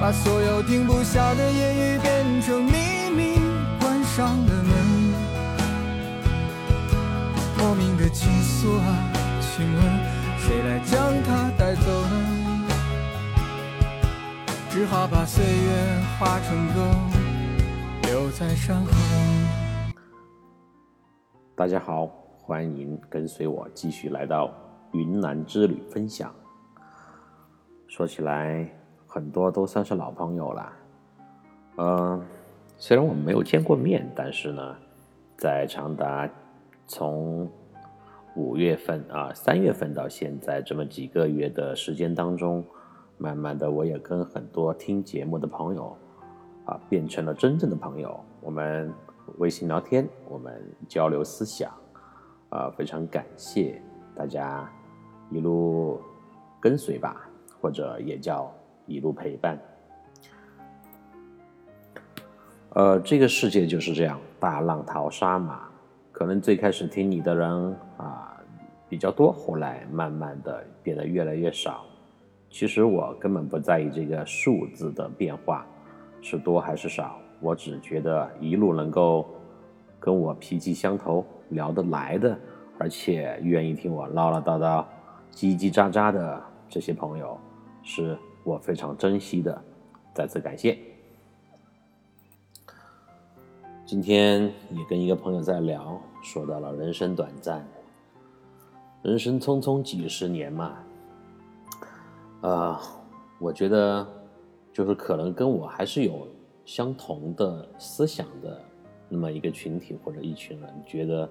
把所有停不下的言语变成秘密，关上了门。莫名的情愫啊，请问谁来将它带走呢？只好把岁月化成歌，留在山河。大家好，欢迎跟随我继续来到云南之旅分享。说起来，很多都算是老朋友了。嗯、虽然我们没有见过面，但是呢，在长达从五月份啊三月份到现在这么几个月的时间当中，慢慢的我也跟很多听节目的朋友啊变成了真正的朋友。我们微信聊天，我们交流思想，啊，非常感谢大家一路跟随吧，或者也叫一路陪伴。呃，这个世界就是这样，大浪淘沙嘛。可能最开始听你的人啊比较多，后来慢慢的变得越来越少。其实我根本不在意这个数字的变化是多还是少，我只觉得一路能够跟我脾气相投、聊得来的，而且愿意听我唠唠叨叨、叽叽喳喳的这些朋友，是我非常珍惜的，再次感谢。今天也跟一个朋友在聊，说到了人生短暂，人生匆匆几十年嘛，呃，我觉得就是可能跟我还是有相同的思想的那么一个群体或者一群人，觉得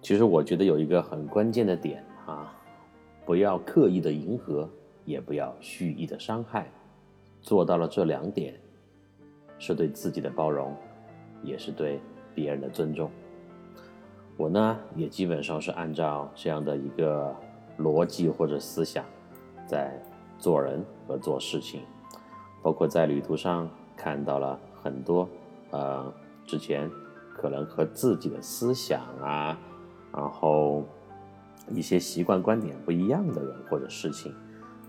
其实我觉得有一个很关键的点啊，不要刻意的迎合，也不要蓄意的伤害，做到了这两点，是对自己的包容，也是对别人的尊重。我呢，也基本上是按照这样的一个逻辑或者思想，在做人和做事情，包括在旅途上看到了很多，呃，之前可能和自己的思想啊，然后一些习惯观点不一样的人或者事情，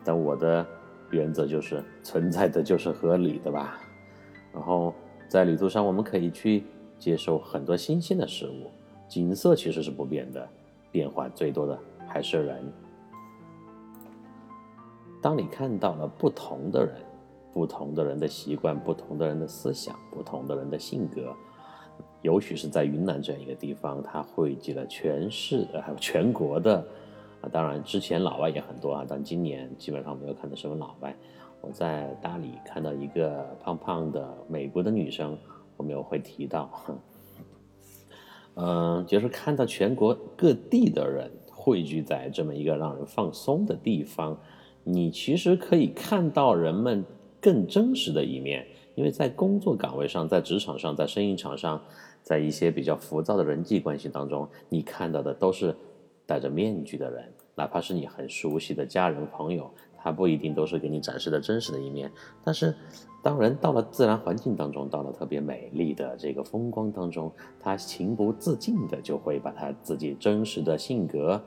但我的原则就是存在的就是合理的吧。然后在旅途上，我们可以去接受很多新鲜的事物。景色其实是不变的，变化最多的还是人。当你看到了不同的人、不同的人的习惯、不同的人的思想、不同的人的性格，尤其是在云南这样一个地方，它汇集了全市呃还有全国的啊，当然之前老外也很多啊，但今年基本上没有看到什么老外。我在大理看到一个胖胖的美国的女生，我们有会提到。嗯，就是看到全国各地的人汇聚在这么一个让人放松的地方，你其实可以看到人们更真实的一面。因为在工作岗位上，在职场上，在生意场上，在一些比较浮躁的人际关系当中，你看到的都是戴着面具的人，哪怕是你很熟悉的家人朋友，他不一定都是给你展示的真实的一面。但是，当人到了自然环境当中，到了特别美丽的这个风光当中，他情不自禁的就会把他自己真实的性格，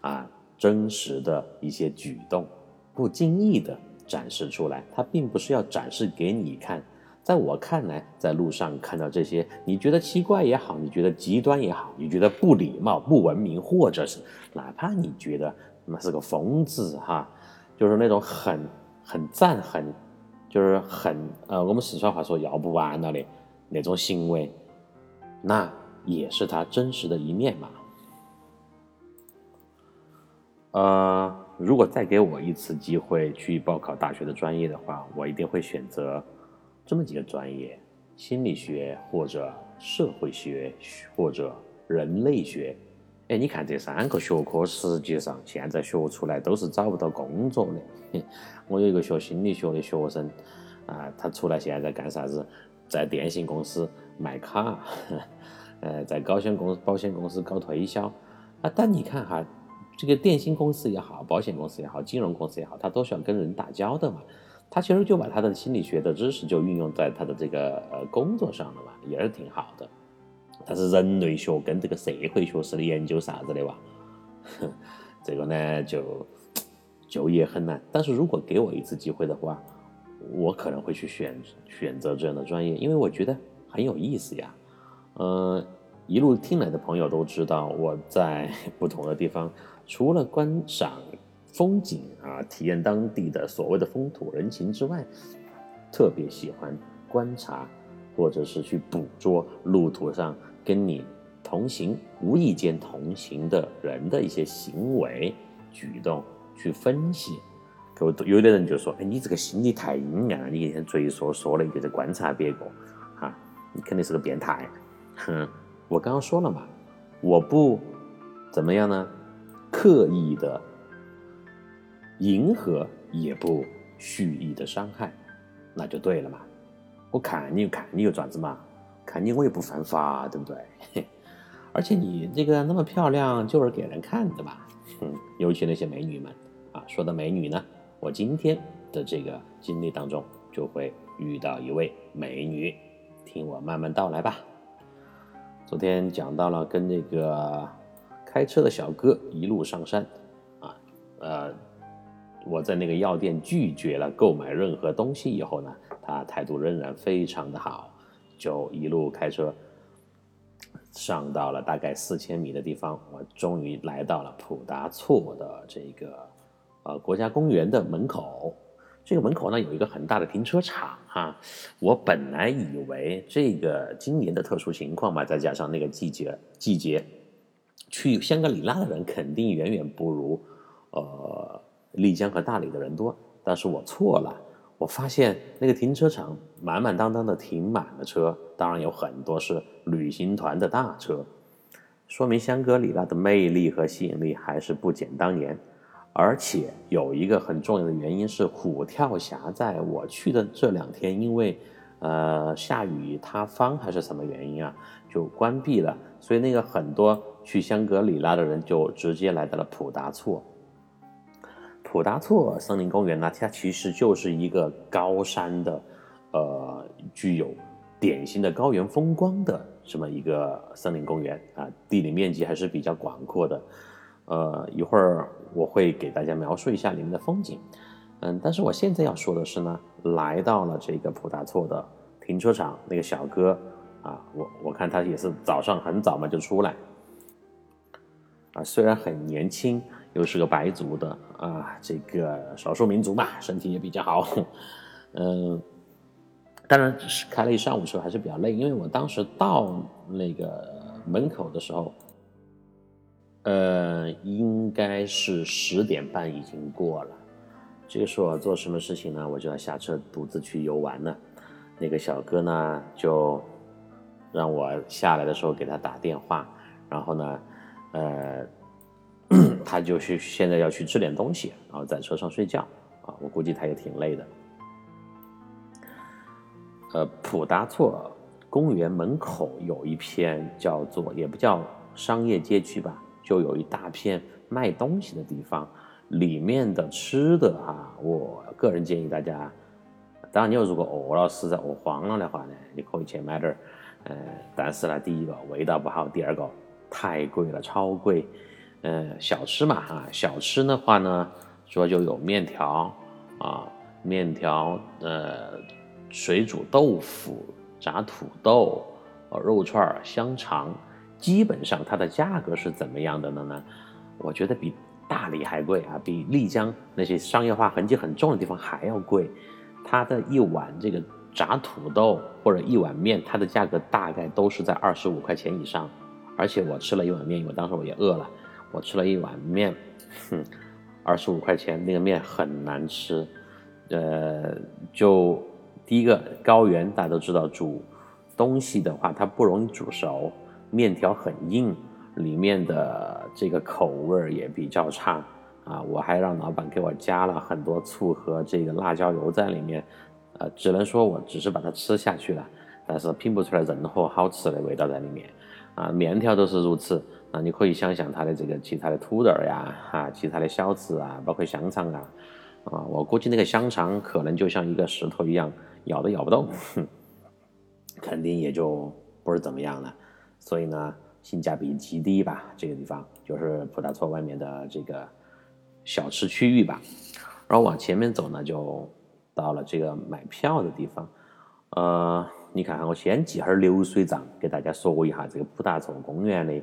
啊，真实的一些举动，不经意的展示出来。他并不是要展示给你看。在我看来，在路上看到这些，你觉得奇怪也好，你觉得极端也好，你觉得不礼貌、不文明，或者是哪怕你觉得那是个疯子哈，就是那种很很赞很，就是很呃，我们四川话说要不完了的那种行为，那也是他真实的一面嘛。呃，如果再给我一次机会去报考大学的专业的话，我一定会选择这么几个专业：心理学或者社会学或者人类学。哎，你看这三个学科，实际上现在学出来都是找不到工作的。我有一个学心理学的学生，啊，他出来现在干啥子？在电信公司卖卡，呃，在保险公保险公司搞推销。啊，但你看哈，这个电信公司也好，保险公司也好，金融公司也好，他都是要跟人打交道嘛。他其实就把他的心理学的知识就运用在他的这个呃工作上了嘛，也是挺好的。但是人类学跟这个社会学是研究啥子的哇？这个呢就就业很难。但是如果给我一次机会的话，我可能会去选选择这样的专业，因为我觉得很有意思呀。呃，一路听来的朋友都知道，我在 不同的地方，除了观赏风景啊，体验当地的所谓的风土人情之外，特别喜欢观察或者是去捕捉路途上。跟你同行、无意间同行的人的一些行为举动去分析，有有的人就说：“哎，你这个心理太阴暗了，你一天嘴说说了你就在观察别个，哈，你肯定是个变态。”哼，我刚刚说了嘛，我不怎么样呢，刻意的迎合，也不蓄意的伤害，那就对了嘛。我看你看你又爪子嘛。看你我又不犯法，对不对？而且你这个那么漂亮，就是给人看的吧？嗯，尤其那些美女们啊，说到美女呢，我今天的这个经历当中就会遇到一位美女，听我慢慢道来吧。昨天讲到了跟那个开车的小哥一路上山啊，呃，我在那个药店拒绝了购买任何东西以后呢，他态度仍然非常的好。就一路开车上到了大概四千米的地方，我终于来到了普达措的这个呃国家公园的门口。这个门口呢有一个很大的停车场哈。我本来以为这个今年的特殊情况嘛，再加上那个季节季节，去香格里拉的人肯定远远不如呃丽江和大理的人多，但是我错了。我发现那个停车场满满当当的停满了车，当然有很多是旅行团的大车，说明香格里拉的魅力和吸引力还是不减当年。而且有一个很重要的原因是，虎跳峡在我去的这两天，因为呃下雨塌方还是什么原因啊，就关闭了，所以那个很多去香格里拉的人就直接来到了普达措。普达措森林公园呢，它其实就是一个高山的，呃，具有典型的高原风光的这么一个森林公园啊，地理面积还是比较广阔的。呃，一会儿我会给大家描述一下里面的风景。嗯，但是我现在要说的是呢，来到了这个普达措的停车场，那个小哥啊，我我看他也是早上很早嘛就出来，啊，虽然很年轻。又是个白族的啊，这个少数民族嘛，身体也比较好，嗯，当然是开了一上午车还是比较累，因为我当时到那个门口的时候，呃，应该是十点半已经过了。这个时候做什么事情呢？我就要下车独自去游玩了。那个小哥呢，就让我下来的时候给他打电话，然后呢，呃。他就去现在要去吃点东西，然后在车上睡觉啊，我估计他也挺累的。呃，普达措公园门口有一片叫做也不叫商业街区吧，就有一大片卖东西的地方，里面的吃的啊，我个人建议大家，当然你要如果饿了实在饿慌了的话呢，你可以去买点儿，呃，但是呢，第一个味道不好，第二个太贵了，超贵。呃，小吃嘛，哈，小吃的话呢，主要就有面条啊，面条，呃，水煮豆腐、炸土豆、肉串、香肠，基本上它的价格是怎么样的呢？呢，我觉得比大理还贵啊，比丽江那些商业化痕迹很重的地方还要贵。它的一碗这个炸土豆或者一碗面，它的价格大概都是在二十五块钱以上。而且我吃了一碗面，因为当时我也饿了，我吃了一碗面，哼，二十五块钱，那个面很难吃。呃，就第一个高原大家都知道，煮东西的话它不容易煮熟，面条很硬，里面的这个口味也比较差。啊，我还让老板给我加了很多醋和这个辣椒油在里面，呃，只能说我只是把它吃下去了，但是拼不出来任何好吃的味道在里面。啊，面条都是如此，啊，你可以想象它的这个其他的土豆呀，哈，其他的小吃啊，包括香肠啊，啊，我估计那个香肠可能就像一个石头一样，咬都咬不动，哼，肯定也就不是怎么样了。所以呢，性价比极低吧，这个地方就是普达措外面的这个。小吃区域吧，然后往前面走呢，就到了这个买票的地方。呃，你看看我先记哈流水账，给大家说一下这个普达措公园的，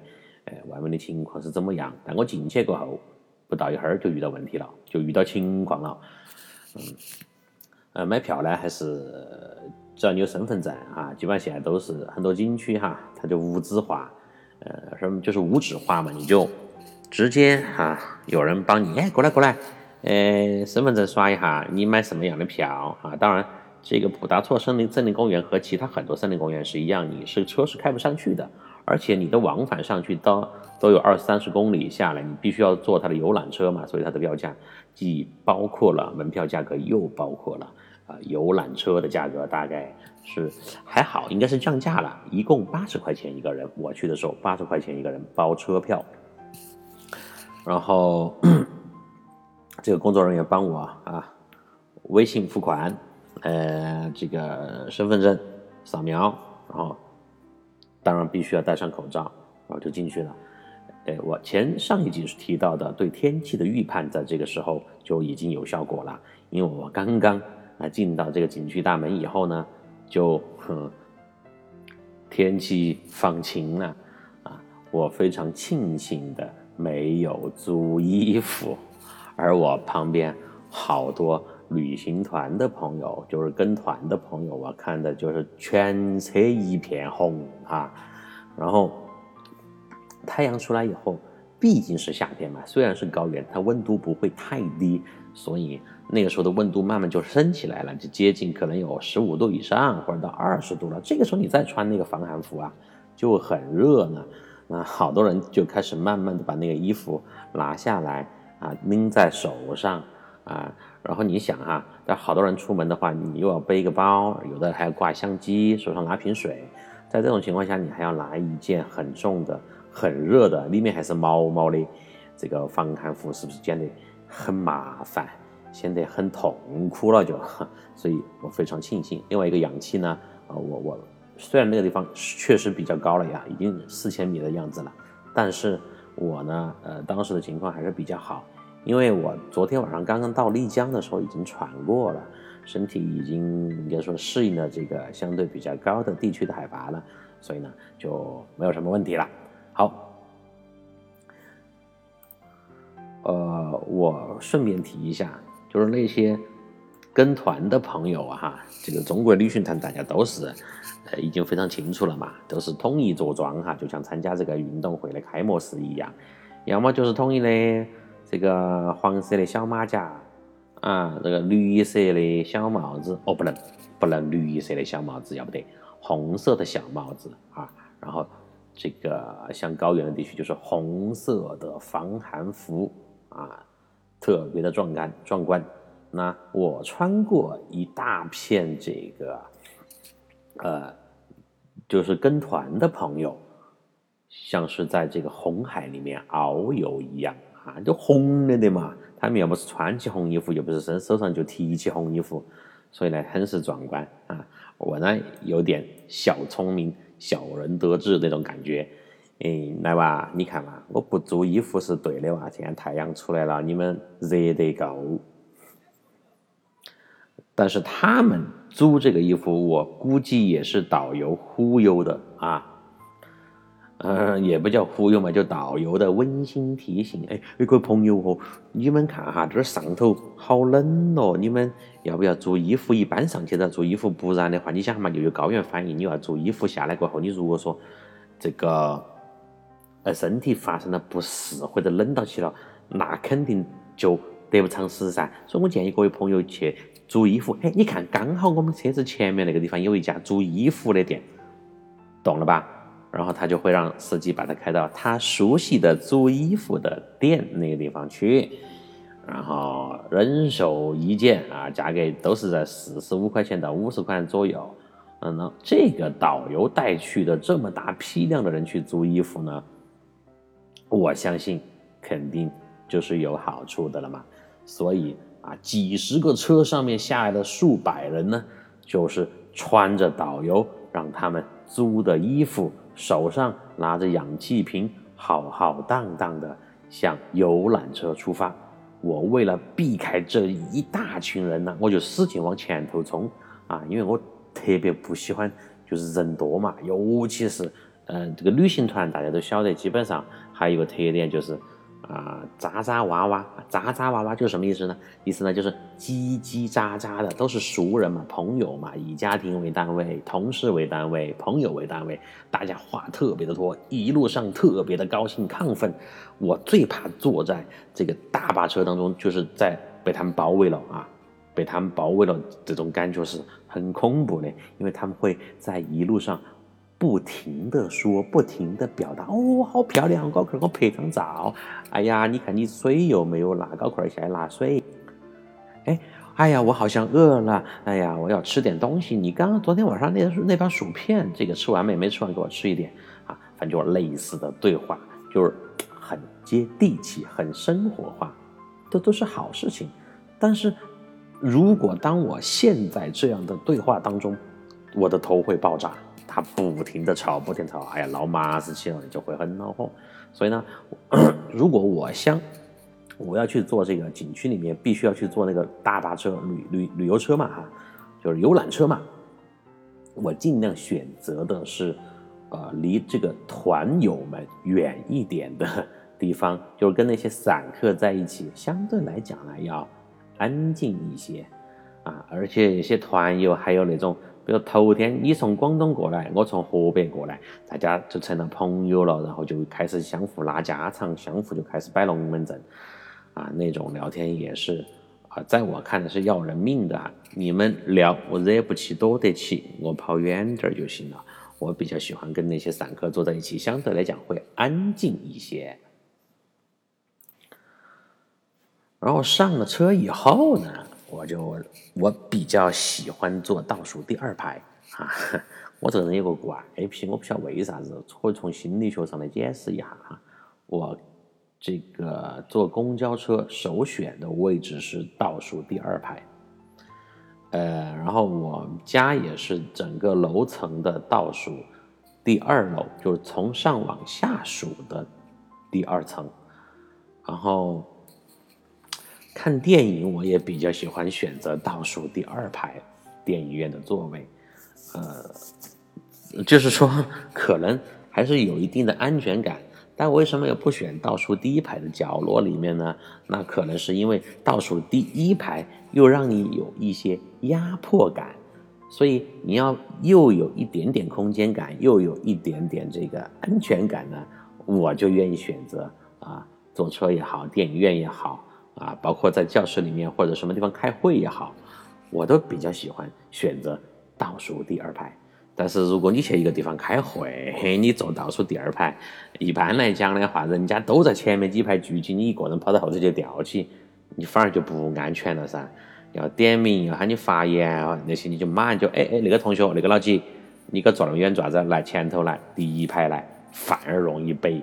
外面的情况是怎么样。但我进去过后，不到一会儿就遇到问题了，就遇到情况了。嗯，呃，买票呢，还是只要你有身份证哈，基本上现在都是很多景区哈，它就无纸化，呃，什么就是无纸化嘛，你就。直接哈，有人帮你哎，过来过来，呃，身份证刷一下，你买什么样的票啊？当然，这个普达措森林森林公园和其他很多森林公园是一样，你是车是开不上去的，而且你的往返上去都都有二三十公里下来，你必须要坐它的游览车嘛，所以它的票价既包括了门票价格，又包括了啊游览车的价格，大概是还好，应该是降价了，一共八十块钱一个人，我去的时候八十块钱一个人包车票。然后，这个工作人员帮我啊，微信付款，呃，这个身份证扫描，然后当然必须要戴上口罩，然后就进去了。哎，我前上一集是提到的对天气的预判，在这个时候就已经有效果了，因为我刚刚啊进到这个景区大门以后呢，就哼，天气放晴了啊，我非常庆幸的。没有租衣服，而我旁边好多旅行团的朋友，就是跟团的朋友，我看的就是全车一片红啊。然后太阳出来以后，毕竟是夏天嘛，虽然是高原，它温度不会太低，所以那个时候的温度慢慢就升起来了，就接近可能有十五度以上，或者到二十度了。这个时候你再穿那个防寒服啊，就很热呢。那好多人就开始慢慢的把那个衣服拿下来啊，拎在手上啊，然后你想哈，但好多人出门的话，你又要背个包，有的还要挂相机，手上拿瓶水，在这种情况下，你还要拿一件很重的、很热的，里面还是毛毛的这个防寒服，是不是显得很麻烦，显得很痛苦了就？所以我非常庆幸。另外一个氧气呢，啊，我我。虽然那个地方确实比较高了呀，已经四千米的样子了，但是我呢，呃，当时的情况还是比较好，因为我昨天晚上刚刚到丽江的时候已经喘过了，身体已经应该说适应了这个相对比较高的地区的海拔了，所以呢就没有什么问题了。好，呃，我顺便提一下，就是那些跟团的朋友，哈，这个中国旅行团大家都是。呃，已经非常清楚了嘛，都是统一着装哈，就像参加这个运动会的开幕式一样，要么就是统一的这个黄色的小马甲啊，这个绿色的小帽子哦，不能不能绿色的小帽子要不得，红色的小帽子啊，然后这个像高原的地区就是红色的防寒服啊，特别的壮观壮观。那我穿过一大片这个。呃，就是跟团的朋友，像是在这个红海里面遨游一样啊，就红了的嘛。他们要不是穿起红衣服，又不是身手上就提起红衣服，所以呢，很是壮观啊。我呢，有点小聪明、小人得志那种感觉。哎，来吧，你看嘛，我不租衣服是对的哇。现在太阳出来了，你们热得够。但是他们租这个衣服，我估计也是导游忽悠的啊。嗯，也不叫忽悠嘛，就导游的温馨提醒。哎，各位朋友哦，你们看哈，这儿上头好冷哦，你们要不要做衣服？一般上去都要做衣服，不然的话，你想嘛，又有高原反应。你要做衣服下来过后，你如果说这个呃身体发生了不适或者冷到起了，那肯定就得不偿失噻。所以我建议各位朋友去做衣服。哎，你看，刚好我们车子前面那个地方有一家做衣服的店，懂了吧？然后他就会让司机把他开到他熟悉的租衣服的店那个地方去，然后人手一件啊，价格都是在四十五块钱到五十块钱左右。嗯，那这个导游带去的这么大批量的人去租衣服呢，我相信肯定就是有好处的了嘛。所以啊，几十个车上面下来的数百人呢，就是穿着导游让他们租的衣服。手上拿着氧气瓶，浩浩荡荡的向游览车出发。我为了避开这一大群人呢，我就使劲往前头冲啊！因为我特别不喜欢就是人多嘛，尤其是嗯这个旅行团，大家都晓得，基本上还有一个特点就是。啊，渣渣娃娃，渣渣娃娃就是什么意思呢？意思呢就是叽叽喳喳的，都是熟人嘛，朋友嘛，以家庭为单位，同事为单位，朋友为单位，大家话特别的多，一路上特别的高兴亢奋。我最怕坐在这个大巴车当中，就是在被他们包围了啊，被他们包围了，这种感觉是很恐怖的，因为他们会在一路上。不停的说，不停的表达，哦，好漂亮，高块，我拍张照。哎呀，你看你水有没有拿高块下来拿水。哎，哎呀，我好像饿了。哎呀，我要吃点东西。你刚刚昨天晚上那那包薯片，这个吃完没？没吃完，给我吃一点啊。反正就类似的对话，就是很接地气，很生活化，这都是好事情。但是如果当我现在这样的对话当中，我的头会爆炸。他不停的吵，不停吵，哎呀，闹麻子起了，就会很恼火。所以呢，如果我想我要去做这个景区里面，必须要去坐那个大巴车、旅旅旅游车嘛，哈，就是游览车嘛。我尽量选择的是，呃，离这个团友们远一点的地方，就是跟那些散客在一起，相对来讲呢要安静一些啊。而且有些团友还有那种。比如头天你从广东过来，我从河北过来，大家就成了朋友了，然后就开始相互拉家常，相互就开始摆龙门阵，啊，那种聊天也是啊，在我看来是要人命的。你们聊我惹不起，躲得起，我跑远点就行了。我比较喜欢跟那些散客坐在一起，相对来讲会安静一些。然后上了车以后呢？我就我比较喜欢坐倒数第二排啊，我这个人有个怪癖，我不晓得为啥子，可以从心理学上来解释一下哈。我这个坐公交车首选的位置是倒数第二排，呃，然后我家也是整个楼层的倒数第二楼，就是从上往下数的第二层，然后。看电影，我也比较喜欢选择倒数第二排电影院的座位，呃，就是说可能还是有一定的安全感。但为什么又不选倒数第一排的角落里面呢？那可能是因为倒数第一排又让你有一些压迫感，所以你要又有一点点空间感，又有一点点这个安全感呢，我就愿意选择啊，坐车也好，电影院也好。啊，包括在教室里面或者什么地方开会也好，我都比较喜欢选择倒数第二排。但是如果你去一个地方开会，你坐倒数第二排，一般来讲的话，人家都在前面几排聚集，你一个人跑到后头去吊起，你反而就不安全了噻。要点名，要喊你发言啊，那些你就马上就哎哎，那个同学，那个老几，你个坐那么远做啥子？来前头来，第一排来，反而容易被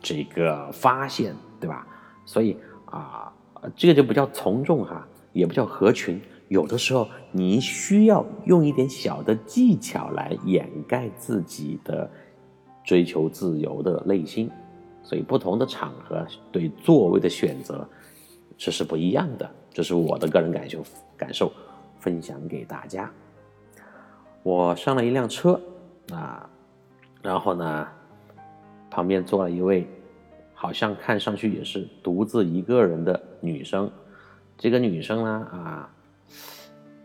这个发现，对吧？所以啊。这个就不叫从众哈，也不叫合群。有的时候你需要用一点小的技巧来掩盖自己的追求自由的内心。所以不同的场合对座位的选择这是不一样的。这是我的个人感受感受，分享给大家。我上了一辆车啊，然后呢，旁边坐了一位，好像看上去也是独自一个人的女生。这个女生呢，啊，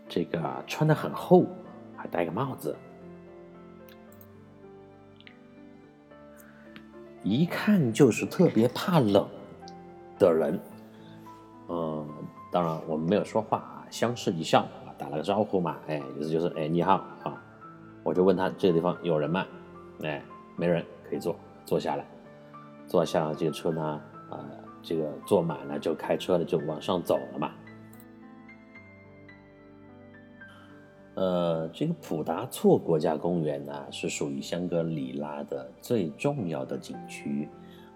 这个穿的很厚，还戴个帽子，一看就是特别怕冷的人。嗯，当然我们没有说话啊，相视一笑，打了个招呼嘛，哎，意思就是哎你好啊，我就问他这个地方有人吗？哎，没人，可以坐，坐下来，坐下这个车呢，啊，这个坐满了就开车了，就往上走了嘛。呃，这个普达措国家公园呢，是属于香格里拉的最重要的景区。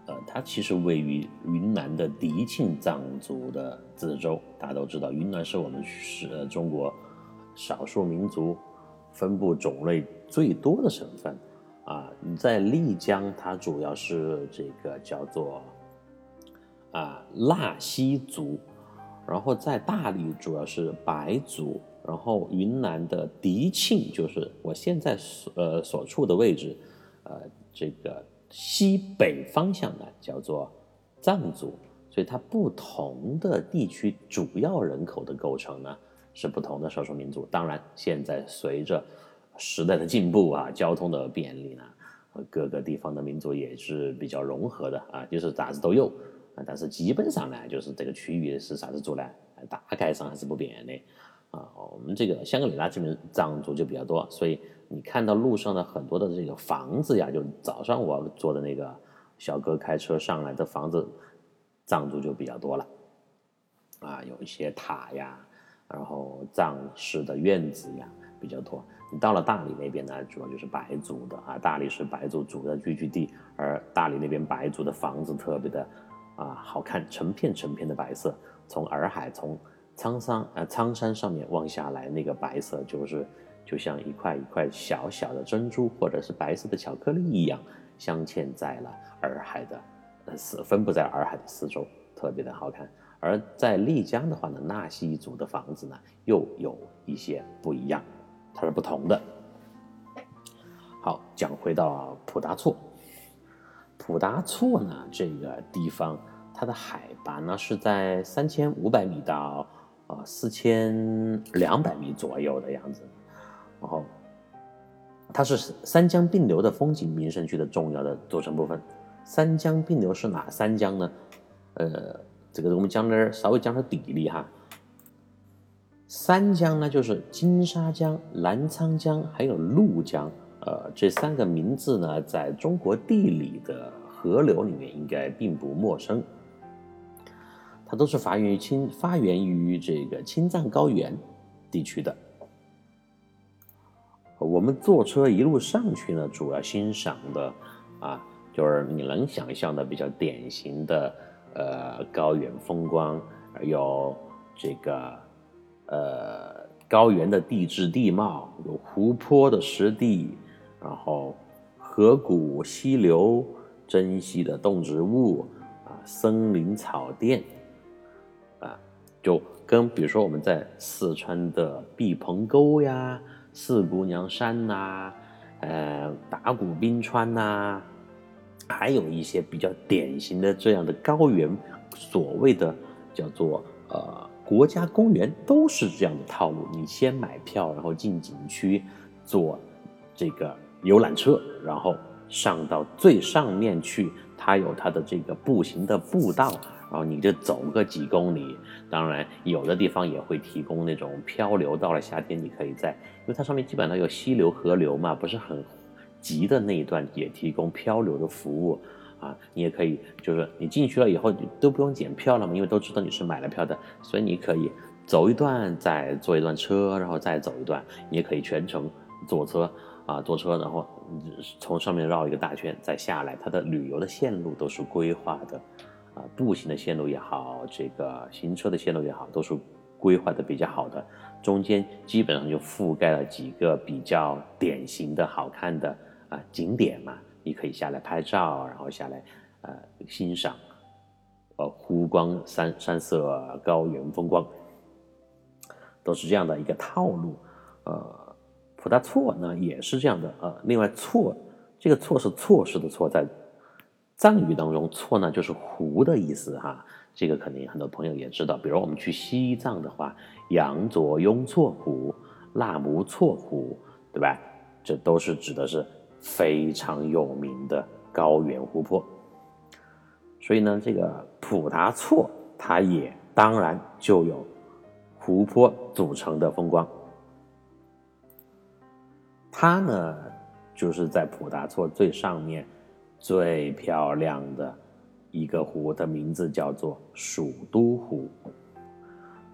呃，它其实位于云南的迪庆藏族的自治州。大家都知道，云南是我们是呃中国少数民族分布种类最多的省份啊。你在丽江，它主要是这个叫做啊纳西族，然后在大理主要是白族，然后云南的迪庆就是我现在所呃所处的位置，呃这个。西北方向呢叫做藏族，所以它不同的地区主要人口的构成呢是不同的少数民族。当然，现在随着时代的进步啊，交通的便利呢，各个地方的民族也是比较融合的啊，就是啥子都有啊。但是基本上呢，就是这个区域是啥子族呢？大概上还是不变的啊。我们这个香格里拉这边藏族就比较多，所以。你看到路上的很多的这个房子呀，就早上我坐的那个小哥开车上来的房子，藏族就比较多了，啊，有一些塔呀，然后藏式的院子呀比较多。你到了大理那边呢，主要就是白族的啊，大理是白族主要聚居地，而大理那边白族的房子特别的啊好看，成片成片的白色，从洱海从苍山呃苍山上面望下来，那个白色就是。就像一块一块小小的珍珠，或者是白色的巧克力一样，镶嵌在了洱海的呃四分布在洱海的四周，特别的好看。而在丽江的话呢，纳西族的房子呢又有一些不一样，它是不同的。好，讲回到普达措，普达措呢这个地方，它的海拔呢是在三千五百米到啊四千两百米左右的样子。然后，它是三江并流的风景名胜区的重要的组成部分。三江并流是哪三江呢？呃，这个我们讲点稍微讲点地理哈。三江呢，就是金沙江、澜沧江还有怒江。呃，这三个名字呢，在中国地理的河流里面应该并不陌生。它都是发源于青发源于这个青藏高原地区的。我们坐车一路上去呢，主要欣赏的啊，就是你能想象的比较典型的呃高原风光，有这个呃高原的地质地貌，有湖泊的湿地，然后河谷、溪流、珍稀的动植物啊，森林草甸啊，就跟比如说我们在四川的毕棚沟呀。四姑娘山呐，呃，达古冰川呐，还有一些比较典型的这样的高原，所谓的叫做呃国家公园，都是这样的套路。你先买票，然后进景区，坐这个游览车，然后上到最上面去，它有它的这个步行的步道。然后你就走个几公里，当然有的地方也会提供那种漂流。到了夏天，你可以在，因为它上面基本上有溪流、河流嘛，不是很急的那一段也提供漂流的服务啊。你也可以，就是你进去了以后你都不用检票了嘛，因为都知道你是买了票的，所以你可以走一段，再坐一段车，然后再走一段。你也可以全程坐车啊，坐车，然后从上面绕一个大圈再下来。它的旅游的线路都是规划的。啊，步行的线路也好，这个行车的线路也好，都是规划的比较好的。中间基本上就覆盖了几个比较典型的好看的啊景点嘛，你可以下来拍照，然后下来呃欣赏呃湖光山山色、高原风光，都是这样的一个套路。呃，普达措呢也是这样的。呃，另外措这个措是措施的措，在藏语当中“错”呢就是湖的意思哈，这个肯定很多朋友也知道。比如我们去西藏的话，羊卓雍措湖、纳木措湖，对吧？这都是指的是非常有名的高原湖泊。所以呢，这个普达措它也当然就有湖泊组成的风光。它呢，就是在普达措最上面最漂亮的一个湖，的名字叫做蜀都湖。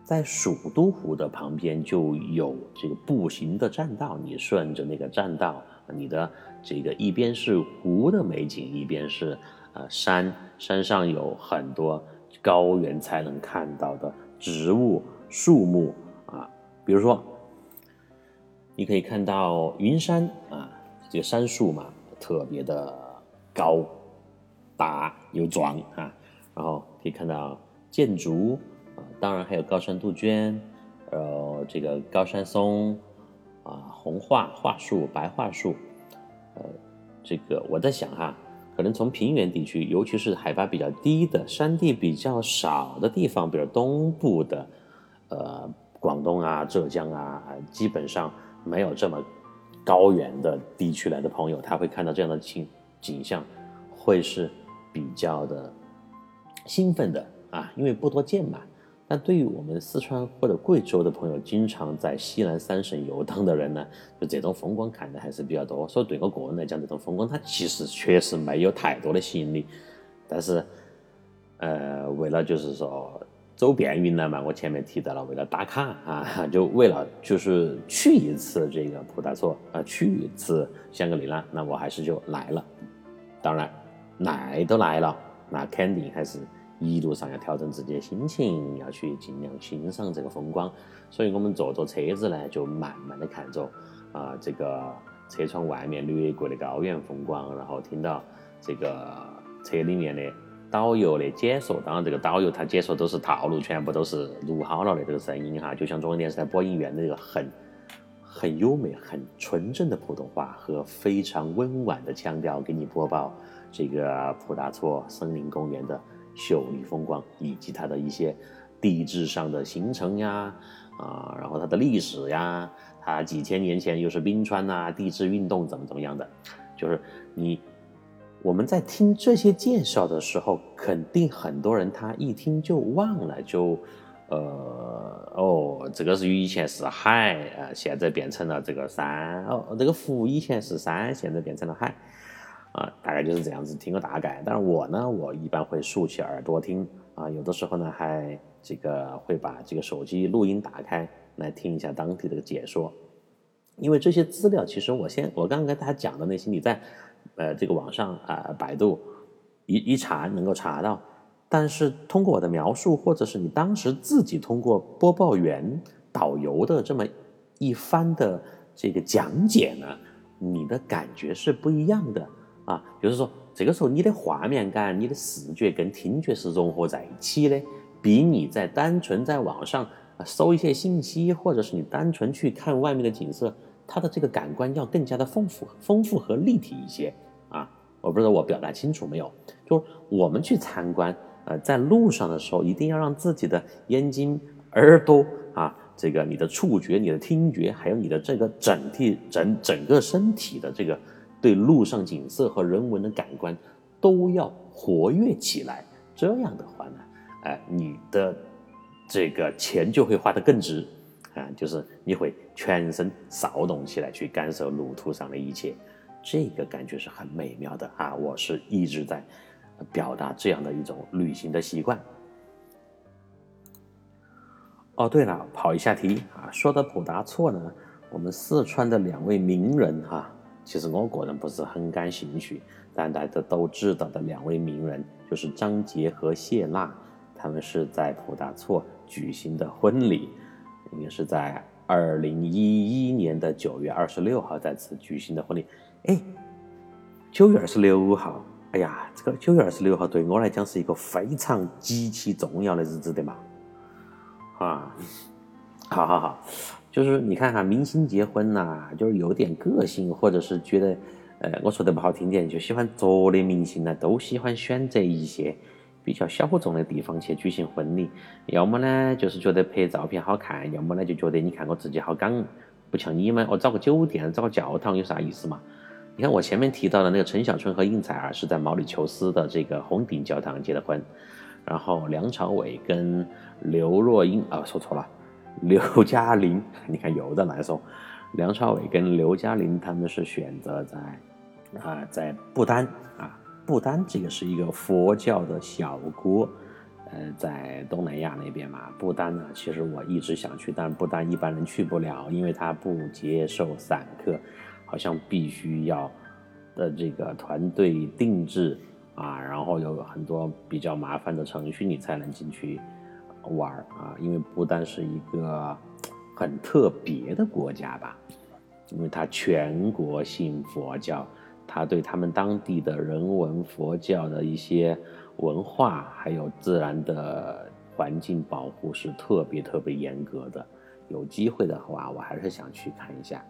在蜀都湖的旁边就有这个步行的栈道，你顺着那个栈道，你的这个一边是湖的美景，一边是呃山，山上有很多高原才能看到的植物、树木啊，比如说。你可以看到云山啊，这个山树嘛，特别的高大又壮啊。然后可以看到箭竹啊，当然还有高山杜鹃，呃，这个高山松啊，红桦桦树、白桦树。呃，这个我在想哈，可能从平原地区，尤其是海拔比较低的、山地比较少的地方，比如东部的，呃，广东啊、浙江啊，基本上。没有这么高原的地区来的朋友，他会看到这样的景景象，会是比较的兴奋的啊，因为不多见嘛。但对于我们四川或者贵州的朋友，经常在西南三省游荡的人呢，就这种风光看的还是比较多。所以对我个人来讲，这种风光它其实确实没有太多的吸引力。但是，呃，为了就是说。走遍云南嘛，我前面提到了，为了打卡啊，就为了就是去一次这个普达措啊，去一次香格里拉，那我还是就来了。当然，来都来了，那肯定还是一路上要调整自己的心情，要去尽量欣赏这个风光。所以我们坐坐车子呢，就慢慢的看着啊，这个车窗外面掠过的高原风光，然后听到这个车里面的。导游的解说，当然这个导游他解说都是套路，全部都是录好了的这个声音哈，就像中央电视台播音员的那个很 很优美、很纯正的普通话和非常温婉的腔调，给你播报这个普达措森林公园的秀丽风光，以及它的一些地质上的形成呀，啊，然后它的历史呀，它几千年前又是冰川呐，地质运动怎么怎么样的，就是你。我们在听这些介绍的时候，肯定很多人他一听就忘了，就，呃，哦，这个是以前是海啊，现在变成了这个山哦，这个湖以前是山，现在变成了海，啊，大概就是这样子，听个大概。但是我呢，我一般会竖起耳朵听啊，有的时候呢还这个会把这个手机录音打开来听一下当地的解说，因为这些资料其实我先我刚刚跟大家讲的那些你在。呃，这个网上啊，百度一一查能够查到，但是通过我的描述，或者是你当时自己通过播报员、导游的这么一番的这个讲解呢，你的感觉是不一样的啊。就是说，这个时候你的画面感、你的视觉跟听觉是融合在一起的，比你在单纯在网上搜一些信息，或者是你单纯去看外面的景色。它的这个感官要更加的丰富、丰富和立体一些啊！我不知道我表达清楚没有？就是我们去参观，呃，在路上的时候，一定要让自己的眼睛、耳朵啊，这个你的触觉、你的听觉，还有你的这个整体、整整个身体的这个对路上景色和人文的感官都要活跃起来。这样的话呢，哎，你的这个钱就会花得更值。啊，就是你会全身骚动起来，去感受路途上的一切，这个感觉是很美妙的啊！我是一直在表达这样的一种旅行的习惯。哦，对了，跑一下题啊，说到普达措呢，我们四川的两位名人哈，其实我个人不是很感兴趣，但大家都知道的两位名人就是张杰和谢娜，他们是在普达措举行的婚礼。应该是在二零一一年的九月二十六号在此举行的婚礼。哎，九月二十六号，哎呀，这个九月二十六号对我来讲是一个非常极其重要的日子的嘛。啊，好好好，就是你看哈，明星结婚呐，就是有点个性，或者是觉得呃，我说的不好听点，就喜欢作的明星呢，都喜欢选择一些比较小众的地方去举行婚礼，要么呢就是觉得拍照片好看，要么呢就觉得你看我自己好港，不像你们，我找个酒店，找个教堂有啥意思嘛？你看我前面提到的那个陈小春和应采儿是在毛里求斯的这个红顶教堂结的婚，然后梁朝伟跟刘若英啊说错了，刘嘉玲，你看又在乱说。梁朝伟跟刘嘉玲他们是选择在啊在不丹啊不丹这个是一个佛教的小国，呃在东南亚那边嘛。不丹呢，其实我一直想去，但不丹一般人去不了，因为他不接受散客，好像必须要的这个团队定制啊，然后有很多比较麻烦的程序，你才能进去玩啊。因为不丹是一个。很特别的国家吧，因为它全国信佛教，它对他们当地的人文佛教的一些文化还有自然的环境保护是特别特别严格的。有机会的话，我还是想去看一下。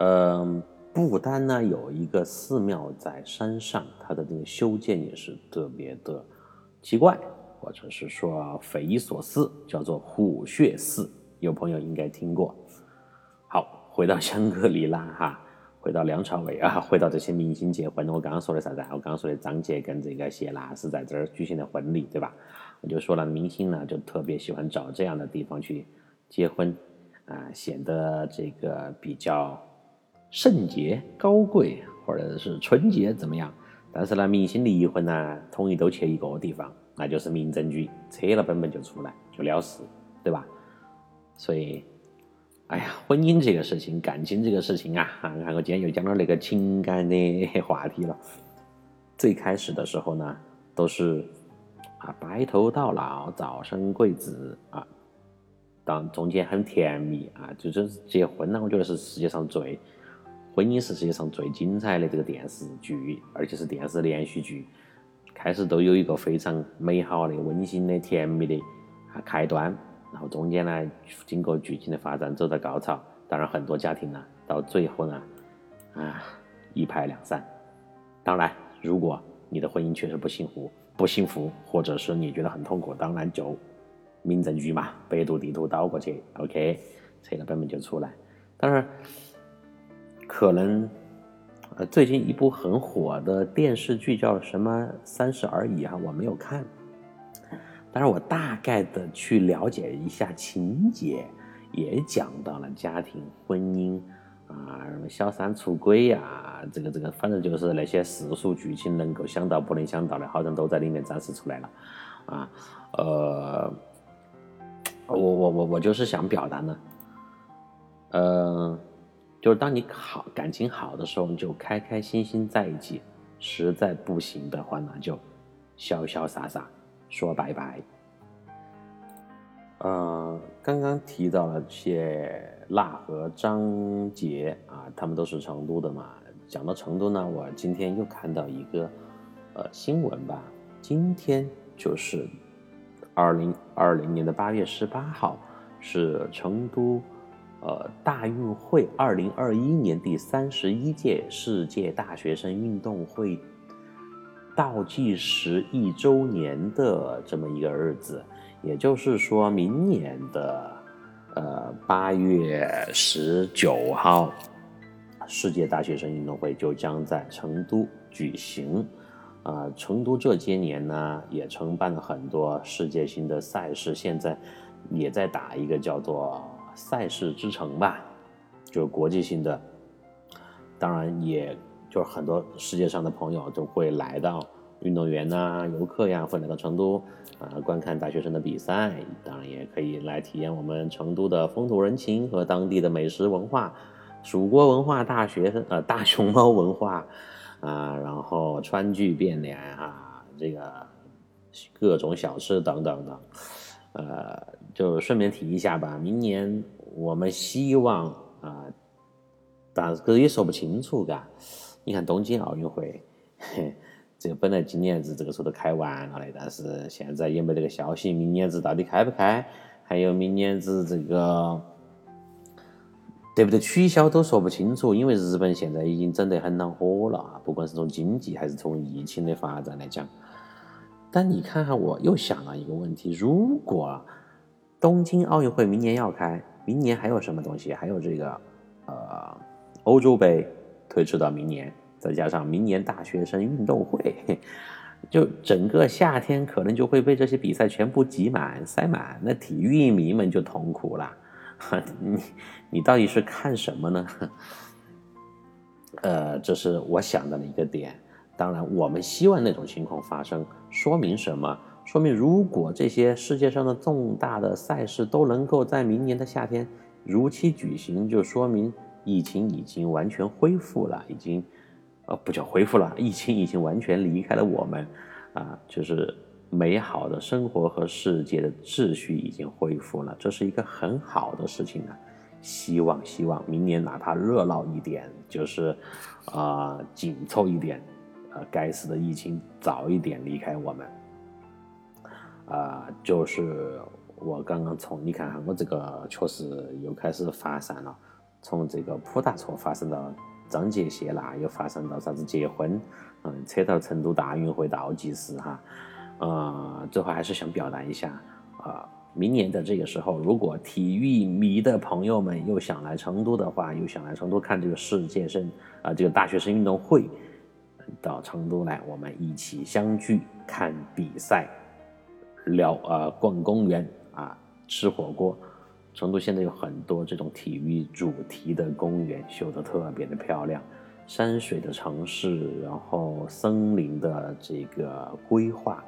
嗯，不丹呢有一个寺庙在山上，它的那个修建也是特别的奇怪，或者是说匪夷所思，叫做虎穴寺。有朋友应该听过。好，回到香格里拉哈，回到梁朝伟啊，回到这些明星结婚。我刚刚说的啥子？我刚刚说的张杰跟这个谢娜是在这儿举行的婚礼，对吧？我就说了，明星呢就特别喜欢找这样的地方去结婚啊，显得这个比较圣洁、高贵，或者是纯洁怎么样？但是呢，明星离婚呢，统一都去一个地方，那就是民政局，扯了本本就出来，就了事，对吧？所以，哎呀，婚姻这个事情，感情这个事情啊，啊，我今天又讲到那个情感的话题了。最开始的时候呢，都是啊白头到老，早生贵子啊，当中间很甜蜜啊，就是结婚呢，我觉得是世界上最婚姻是世界上最精彩的这个电视剧，而且是电视连续剧，开始都有一个非常美好的、温馨的、甜蜜的啊开端。然后中间呢，经过剧情的发展，走到高潮。当然，很多家庭呢，到最后呢，啊，一拍两散。当然，如果你的婚姻确实不幸福，不幸福，或者是你觉得很痛苦，当然就民政局嘛，百度地图导过去，OK，拆了本本就出来。当然，可能呃，最近一部很火的电视剧叫什么《三十而已》啊，我没有看。但是我大概的去了解一下情节，也讲到了家庭婚姻啊，什么小三出轨呀，这个这个，反正就是那些世俗剧情能够想到不能想到的，好像都在里面展示出来了，啊，呃，我我我我就是想表达呢，呃，就是当你好感情好的时候，你就开开心心在一起；实在不行的话，那就潇潇洒洒。说拜拜。呃，刚刚提到了谢娜和张杰啊，他们都是成都的嘛。讲到成都呢，我今天又看到一个呃新闻吧。今天就是二零二零年的八月十八号，是成都呃大运会二零二一年第三十一届世界大学生运动会。倒计时一周年的这么一个日子，也就是说明年的呃八月十九号，世界大学生运动会就将在成都举行。啊，成都这些年呢也承办了很多世界性的赛事，现在也在打一个叫做赛事之城吧，就是国际性的。当然也。就是很多世界上的朋友都会来到，运动员呐、游客呀，会来到成都啊观看大学生的比赛，当然也可以来体验我们成都的风土人情和当地的美食文化、蜀国文化、大学呃大熊猫文化啊，然后川剧变脸啊，这个各种小吃等等等，呃，就顺便提一下吧，明年我们希望啊，但是也说不清楚，嘎。你看东京奥运会，这个本来今年子这个时候都开完了的，但是现在也没这个消息，明年子到底开不开？还有明年子这个对不对？取消都说不清楚，因为日本现在已经整得很恼火了啊，不管是从经济还是从疫情的发展来讲。但你看看，我又想了一个问题：如果东京奥运会明年要开，明年还有什么东西？还有这个呃欧洲杯推迟到明年，再加上明年大学生运动会，就整个夏天可能就会被这些比赛全部挤满、塞满，那体育迷们就痛苦了。你你到底是看什么呢？呃，这是我想到的一个点。当然，我们希望那种情况发生，说明什么？说明如果这些世界上的重大的赛事都能够在明年的夏天如期举行，就说明疫情已经完全恢复了，已经，呃，不叫恢复了，疫情已经完全离开了我们，啊，就是。美好的生活和世界的秩序已经恢复了，这是一个很好的事情呢。希望希望明年哪怕热闹一点，就是啊紧凑一点，呃，该死的疫情早一点离开我们。啊，就是我刚刚从你看哈，我这个确实又开始发散了，从这个普大错发生到张杰谢娜，又发生到啥子结婚，嗯，扯到成都大运会倒计时哈。呃，最后还是想表达一下，啊，明年的这个时候，如果体育迷的朋友们又想来成都的话，又想来成都看这个世界生啊，这个大学生运动会，到成都来，我们一起相聚看比赛，聊啊，逛公园啊，吃火锅。成都现在有很多这种体育主题的公园，修得特别的漂亮，山水的城市，然后森林的这个规划。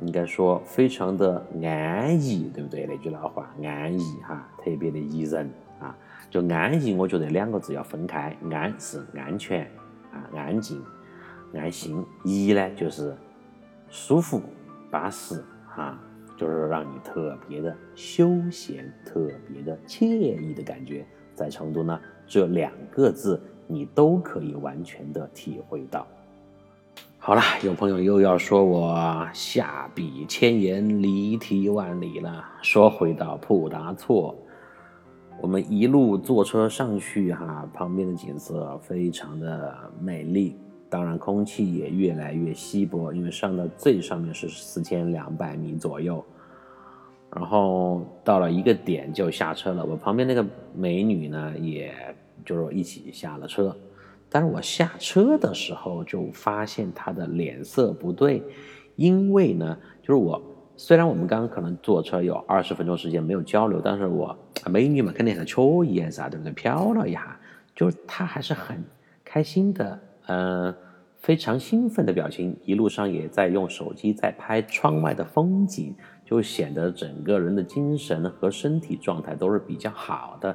应该说非常的安逸，对不对？那句老话，安逸哈，特别的宜人啊。就安逸，我觉得两个字要分开，安是安全啊，安静、安心；宜呢就是舒服、巴适哈，就是让你特别的休闲、特别的惬意的感觉。在成都呢，这两个字你都可以完全的体会到。好了，有朋友又要说我下笔千言，离题万里了。说回到普达措，我们一路坐车上去，哈，旁边的景色非常的美丽，当然空气也越来越稀薄，因为上到最上面是四千两百米左右，然后到了一个点就下车了。我旁边那个美女呢，也就是一起下了车。但是我下车的时候就发现她的脸色不对，因为呢，就是我虽然我们刚刚可能坐车有二十分钟时间没有交流，但是我美女嘛肯定很瞧一眼啥，对不对？瞟了一下，就是她还是很开心的，嗯，非常兴奋的表情，一路上也在用手机在拍窗外的风景，就显得整个人的精神和身体状态都是比较好的，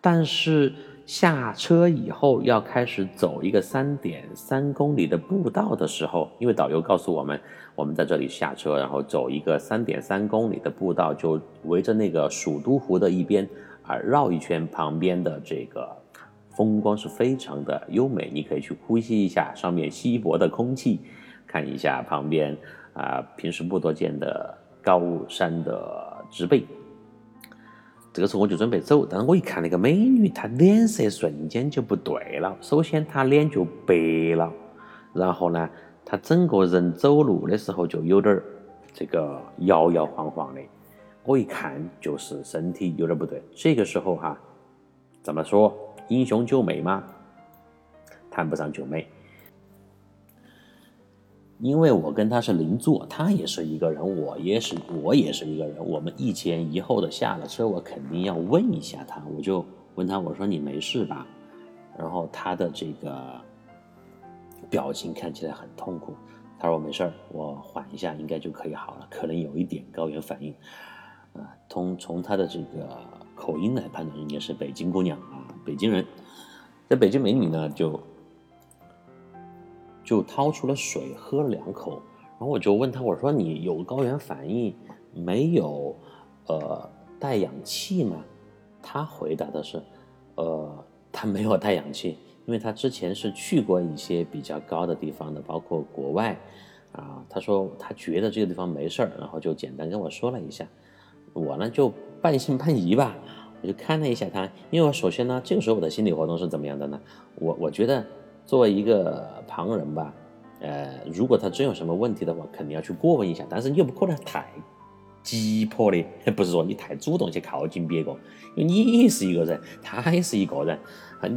但是。下车以后要开始走一个三点三公里的步道的时候，因为导游告诉我们，我们在这里下车，然后走一个三点三公里的步道，就围着那个蜀都湖的一边啊绕一圈，旁边的这个风光是非常的优美，你可以去呼吸一下上面稀薄的空气，看一下旁边啊平时不多见的高山的植被。这个时候我就准备走，但是我一看那个美女，她脸色瞬间就不对了。首先她脸就白了，然后呢，她整个人走路的时候就有点儿这个摇摇晃晃的。我一看就是身体有点不对。这个时候哈，怎么说英雄救美吗？谈不上救美。因为我跟他是邻座，他也是一个人，我也是我也是一个人，我们一前一后的下了车，我肯定要问一下他，我就问他，我说你没事吧？然后他的这个表情看起来很痛苦，他说我没事儿，我缓一下应该就可以好了，可能有一点高原反应，啊，从从他的这个口音来判断，应该是北京姑娘啊，北京人，这北京美女呢就。就掏出了水喝了两口，然后我就问他，我说你有高原反应没有？呃，带氧气吗？他回答的是，呃，他没有带氧气，因为他之前是去过一些比较高的地方的，包括国外，啊，他说他觉得这个地方没事儿，然后就简单跟我说了一下，我呢就半信半疑吧，我就看了一下他，因为我首先呢，这个时候我的心理活动是怎么样的呢？我我觉得作为一个旁人吧，呃，如果他真有什么问题的话，肯定要去过问一下，但是你又不可能太急迫的，不是说你太主动去靠近别个，因为你也是一个人，他也是一个人，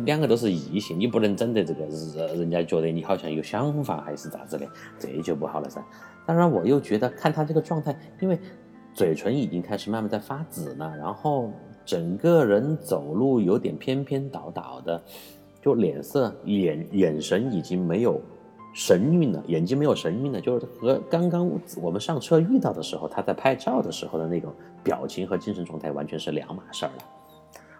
两个都是异性，你不能整得这个人人家觉得你好像有想法还是咋子的，这就不好了噻。当然，我又觉得看他这个状态，因为嘴唇已经开始慢慢在发紫了，然后整个人走路有点偏偏倒倒的，就脸色、眼眼神已经没有神韵了，眼睛没有神韵了，就是和刚刚我们上车遇到的时候，他在拍照的时候的那种表情和精神状态完全是两码事儿了。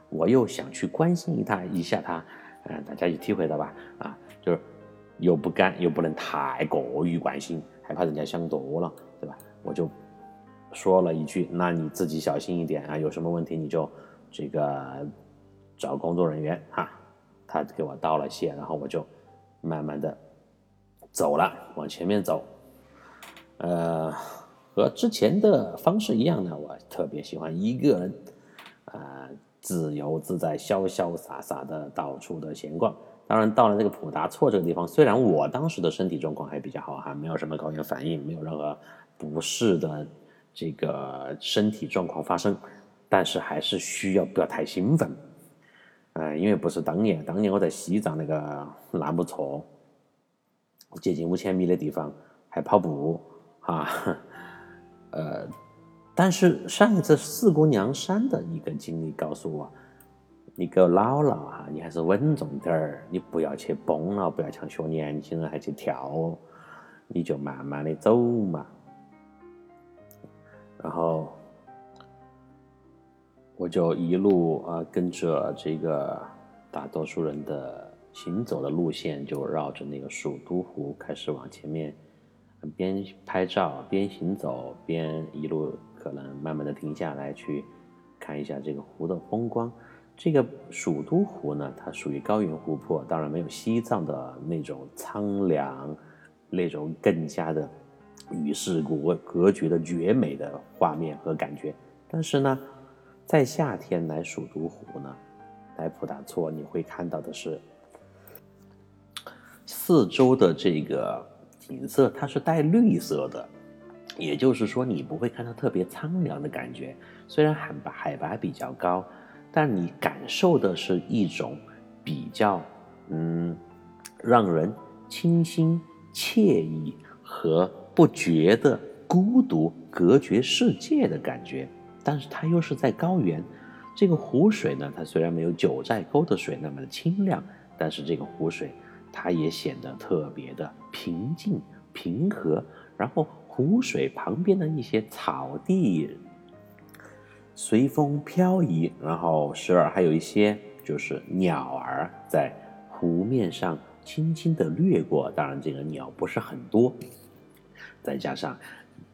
我又想去关心他一下他，嗯，大家也体会到吧？啊，就是又不敢，又不能太过于关心。害怕人家想多了，对吧？我就说了一句：“那你自己小心一点啊，有什么问题你就这个找工作人员哈。”他给我道了谢，然后我就慢慢的走了，往前面走。呃，和之前的方式一样呢，我特别喜欢一个人啊，自由自在、潇潇洒洒的到处的闲逛。当然，到了这个普达措这个地方，虽然我当时的身体状况还比较好哈，没有什么高原反应，没有任何不适的这个身体状况发生，但是还是需要不要太兴奋，呃，因为不是当年，当年我在西藏那个纳木错，接近五千米的地方还跑步啊，呃，但是上一次四姑娘山的一个经历告诉我。你给我老了哈，你还是稳重点儿，你不要去崩了，不要像学年轻人还去跳，你就慢慢的走嘛。然后我就一路啊跟着这个大多数人的行走的路线，就绕着那个蜀都湖开始往前面，边拍照边行走，边一路可能慢慢的停下来去看一下这个湖的风光。这个蜀都湖呢，它属于高原湖泊，当然没有西藏的那种苍凉，那种更加的与世隔隔绝的绝美的画面和感觉。但是呢，在夏天来蜀都湖呢，来普达措，你会看到的是四周的这个景色，它是带绿色的，也就是说，你不会看到特别苍凉的感觉。虽然海拔海拔比较高。但你感受的是一种比较，嗯，让人清新惬意和不觉得孤独、隔绝世界的感觉。但是它又是在高原，这个湖水呢，它虽然没有九寨沟的水那么的清亮，但是这个湖水它也显得特别的平静、平和。然后湖水旁边的一些草地。随风飘移，然后时而还有一些就是鸟儿在湖面上轻轻的掠过。当然，这个鸟不是很多。再加上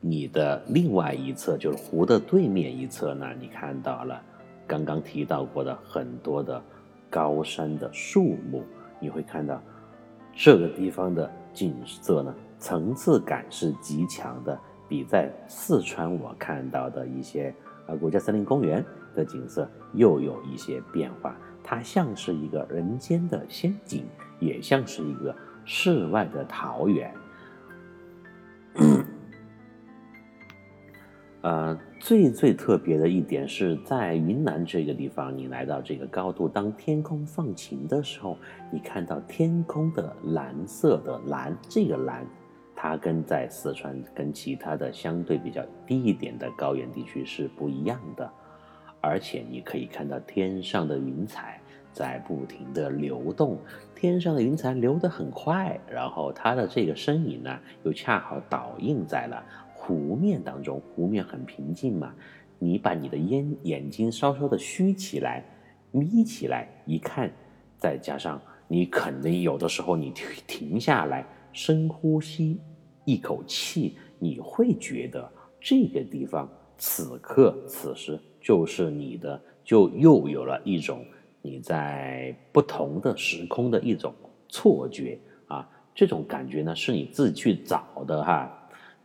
你的另外一侧，就是湖的对面一侧呢，你看到了刚刚提到过的很多的高山的树木，你会看到这个地方的景色呢，层次感是极强的，比在四川我看到的一些。啊，国家森林公园的景色又有一些变化，它像是一个人间的仙境，也像是一个世外的桃源。呃，最最特别的一点是在云南这个地方，你来到这个高度，当天空放晴的时候，你看到天空的蓝色的蓝，这个蓝。它跟在四川跟其他的相对比较低一点的高原地区是不一样的，而且你可以看到天上的云彩在不停的流动，天上的云彩流得很快，然后它的这个身影呢又恰好倒映在了湖面当中，湖面很平静嘛，你把你的眼眼睛稍稍的虚起来，眯起来一看，再加上你肯定有的时候你停下来深呼吸。一口气，你会觉得这个地方此刻此时就是你的，就又有了一种你在不同的时空的一种错觉啊！这种感觉呢，是你自己去找的哈。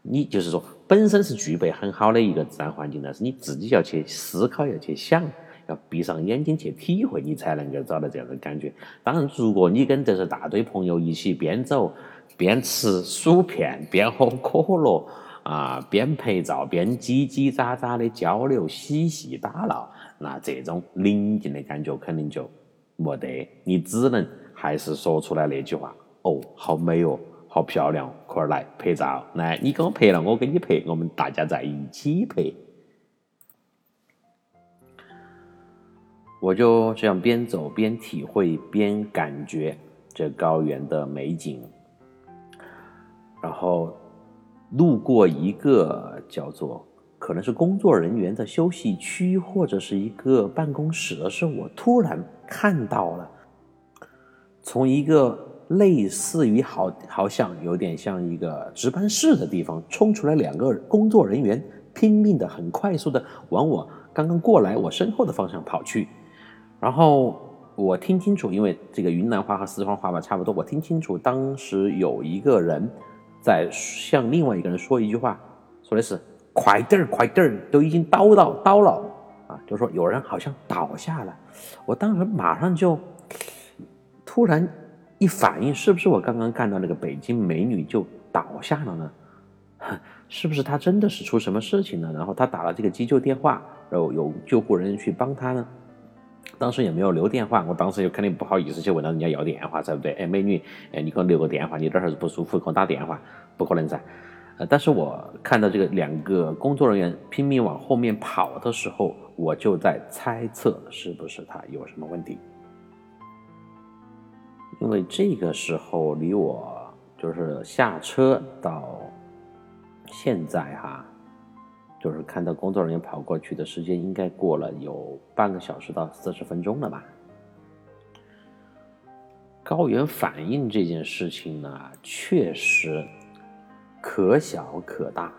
你就是说，本身是具备很好的一个自然环境但，是你自己要去思考，要去想，要闭上眼睛去体会，你才能够找到这样的感觉。当然，如果你跟这是大堆朋友一起边走边吃薯片边喝可乐啊，边拍照边叽叽喳喳的交流嬉戏打闹，那这种宁静的感觉肯定就没得。你只能还是说出来那句话：哦，好美哦。好漂亮，快来拍照！来，你给我拍了，我给你拍，我们大家在一起拍。我就这样边走边体会边感觉这高原的美景，然后路过一个叫做可能是工作人员的休息区或者是一个办公室的时候，我突然看到了从一个。类似于好，好像有点像一个值班室的地方，冲出来两个工作人员，拼命的、很快速的往我刚刚过来我身后的方向跑去。然后我听清楚，因为这个云南话和四川话吧差不多，我听清楚，当时有一个人在向另外一个人说一句话，说的是“快点儿，快点儿，都已经倒到倒了啊！”就说有人好像倒下了。我当时马上就突然。一反应是不是我刚刚看到那个北京美女就倒下了呢？是不是她真的是出什么事情了？然后她打了这个急救电话，然后有救护人员去帮她呢？当时也没有留电话，我当时就肯定不好意思去问到人家要电话，对不对？哎，美女，哎，你给我留个电话，你这儿不舒服，给我打电话，不可能噻。呃，但是我看到这个两个工作人员拼命往后面跑的时候，我就在猜测是不是他有什么问题。因为这个时候离我就是下车到现在哈，就是看到工作人员跑过去的时间，应该过了有半个小时到四十分钟了吧。高原反应这件事情呢，确实可小可大，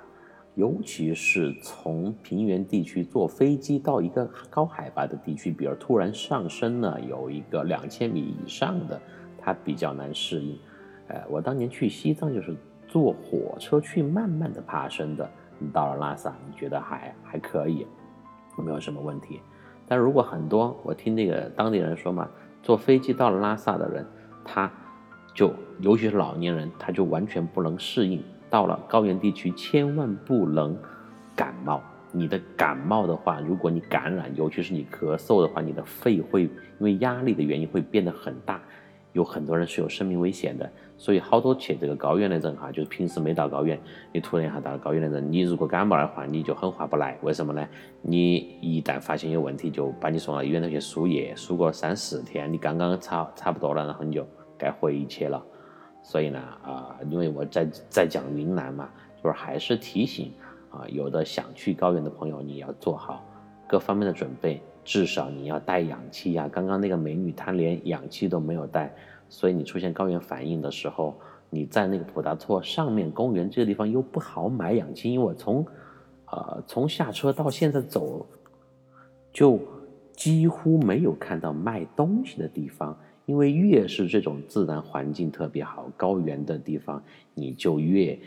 尤其是从平原地区坐飞机到一个高海拔的地区，比如突然上升了有一个两千米以上的。它比较难适应，呃，我当年去西藏就是坐火车去，慢慢的爬升的。你到了拉萨，你觉得还还可以，没有什么问题。但如果很多，我听那个当地人说嘛，坐飞机到了拉萨的人，他就尤其是老年人，他就完全不能适应。到了高原地区，千万不能感冒。你的感冒的话，如果你感染，尤其是你咳嗽的话，你的肺会因为压力的原因会变得很大。有很多人是有生命危险的，所以好多去这个高原的人哈，就是平时没到高原，你突然一下到了高原的人，你如果感冒的话，你就很划不来。为什么呢？你一旦发现有问题，就把你送到医院头去输液，输个三四天，你刚刚差差不多了，然后你就该回去了。所以呢，啊，因为我在在讲云南嘛，就是还是提醒啊，有的想去高原的朋友，你要做好各方面的准备。至少你要带氧气呀！刚刚那个美女她连氧气都没有带，所以你出现高原反应的时候，你在那个普达措上面公园这个地方又不好买氧气，因为我从，呃，从下车到现在走，就几乎没有看到卖东西的地方，因为越是这种自然环境特别好、高原的地方，你就越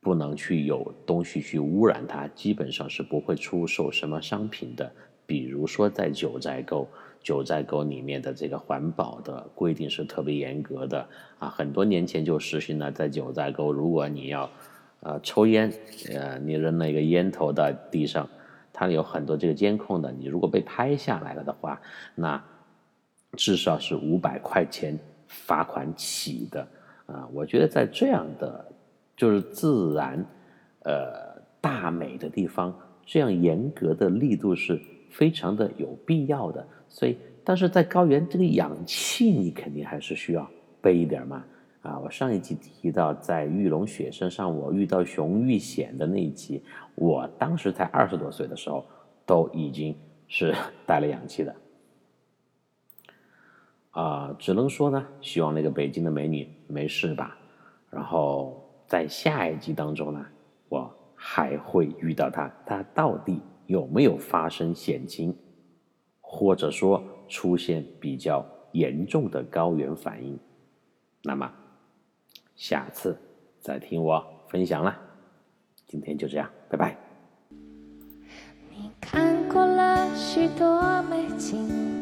不能去有东西去污染它，基本上是不会出售什么商品的。比如说，在九寨沟，九寨沟里面的这个环保的规定是特别严格的啊。很多年前就实行了，在九寨沟，如果你要，呃，抽烟，呃，你扔了一个烟头在地上，它有很多这个监控的。你如果被拍下来了的话，那至少是五百块钱罚款起的啊。我觉得在这样的就是自然，呃，大美的地方，这样严格的力度是。非常的有必要的，所以，但是在高原，这个氧气你肯定还是需要备一点嘛。啊，我上一集提到在玉龙雪山上我遇到熊遇险的那一集，我当时才二十多岁的时候，都已经是 带了氧气的。啊，只能说呢，希望那个北京的美女没事吧。然后在下一集当中呢，我还会遇到她，她到底。有没有发生险情，或者说出现比较严重的高原反应？那么下次再听我分享了。今天就这样，拜拜。你看过了许多美景，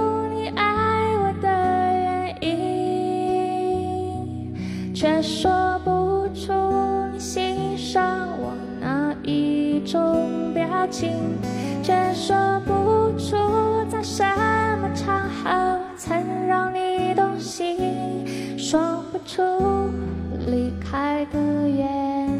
却说不出你欣赏我哪一种表情，却说不出在什么场合曾让你动心，说不出离开的原